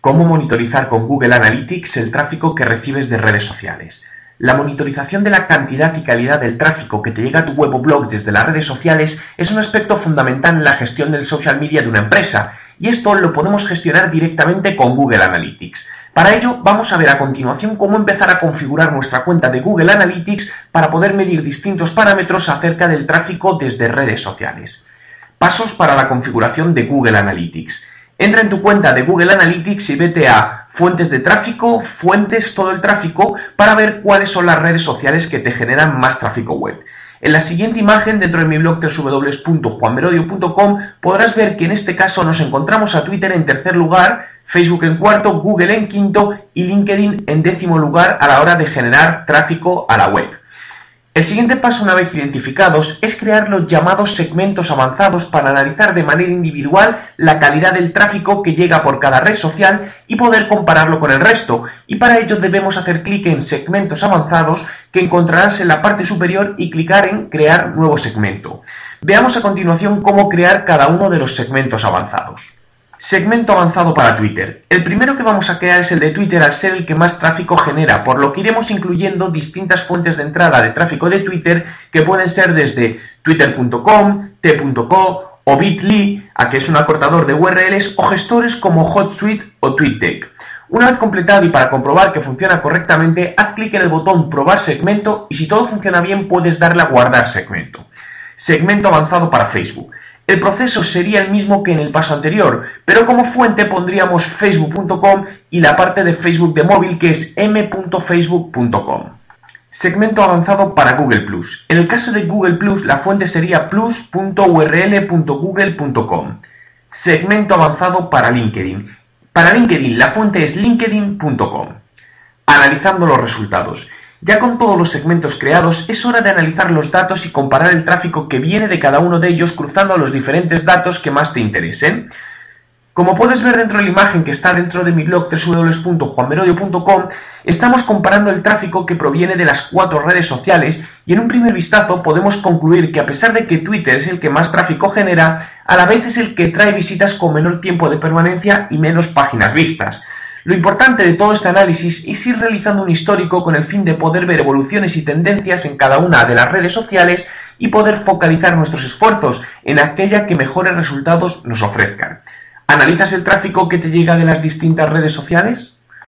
Cómo monitorizar con Google Analytics el tráfico que recibes de redes sociales. La monitorización de la cantidad y calidad del tráfico que te llega a tu web o blog desde las redes sociales es un aspecto fundamental en la gestión del social media de una empresa, y esto lo podemos gestionar directamente con Google Analytics. Para ello, vamos a ver a continuación cómo empezar a configurar nuestra cuenta de Google Analytics para poder medir distintos parámetros acerca del tráfico desde redes sociales. Pasos para la configuración de Google Analytics. Entra en tu cuenta de Google Analytics y vete a fuentes de tráfico, fuentes, todo el tráfico, para ver cuáles son las redes sociales que te generan más tráfico web. En la siguiente imagen, dentro de mi blog www.juanmerodio.com, podrás ver que en este caso nos encontramos a Twitter en tercer lugar, Facebook en cuarto, Google en quinto y LinkedIn en décimo lugar a la hora de generar tráfico a la web. El siguiente paso, una vez identificados, es crear los llamados segmentos avanzados para analizar de manera individual la calidad del tráfico que llega por cada red social y poder compararlo con el resto. Y para ello debemos hacer clic en segmentos avanzados que encontrarás en la parte superior y clicar en crear nuevo segmento. Veamos a continuación cómo crear cada uno de los segmentos avanzados. Segmento avanzado para Twitter. El primero que vamos a crear es el de Twitter al ser el que más tráfico genera, por lo que iremos incluyendo distintas fuentes de entrada de tráfico de Twitter que pueden ser desde twitter.com, t.co o bit.ly, a que es un acortador de URLs, o gestores como HotSuite o TweetDeck. Una vez completado y para comprobar que funciona correctamente, haz clic en el botón Probar segmento y si todo funciona bien puedes darle a Guardar segmento. Segmento avanzado para Facebook. El proceso sería el mismo que en el paso anterior, pero como fuente pondríamos facebook.com y la parte de Facebook de móvil que es m.facebook.com. Segmento avanzado para Google Plus. En el caso de Google Plus, la fuente sería plus.url.google.com. Segmento avanzado para LinkedIn. Para LinkedIn, la fuente es linkedin.com. Analizando los resultados. Ya con todos los segmentos creados, es hora de analizar los datos y comparar el tráfico que viene de cada uno de ellos cruzando los diferentes datos que más te interesen. Como puedes ver dentro de la imagen que está dentro de mi blog www.juanmerodio.com, estamos comparando el tráfico que proviene de las cuatro redes sociales y en un primer vistazo podemos concluir que a pesar de que Twitter es el que más tráfico genera, a la vez es el que trae visitas con menor tiempo de permanencia y menos páginas vistas. Lo importante de todo este análisis es ir realizando un histórico con el fin de poder ver evoluciones y tendencias en cada una de las redes sociales y poder focalizar nuestros esfuerzos en aquella que mejores resultados nos ofrezcan. ¿Analizas el tráfico que te llega de las distintas redes sociales?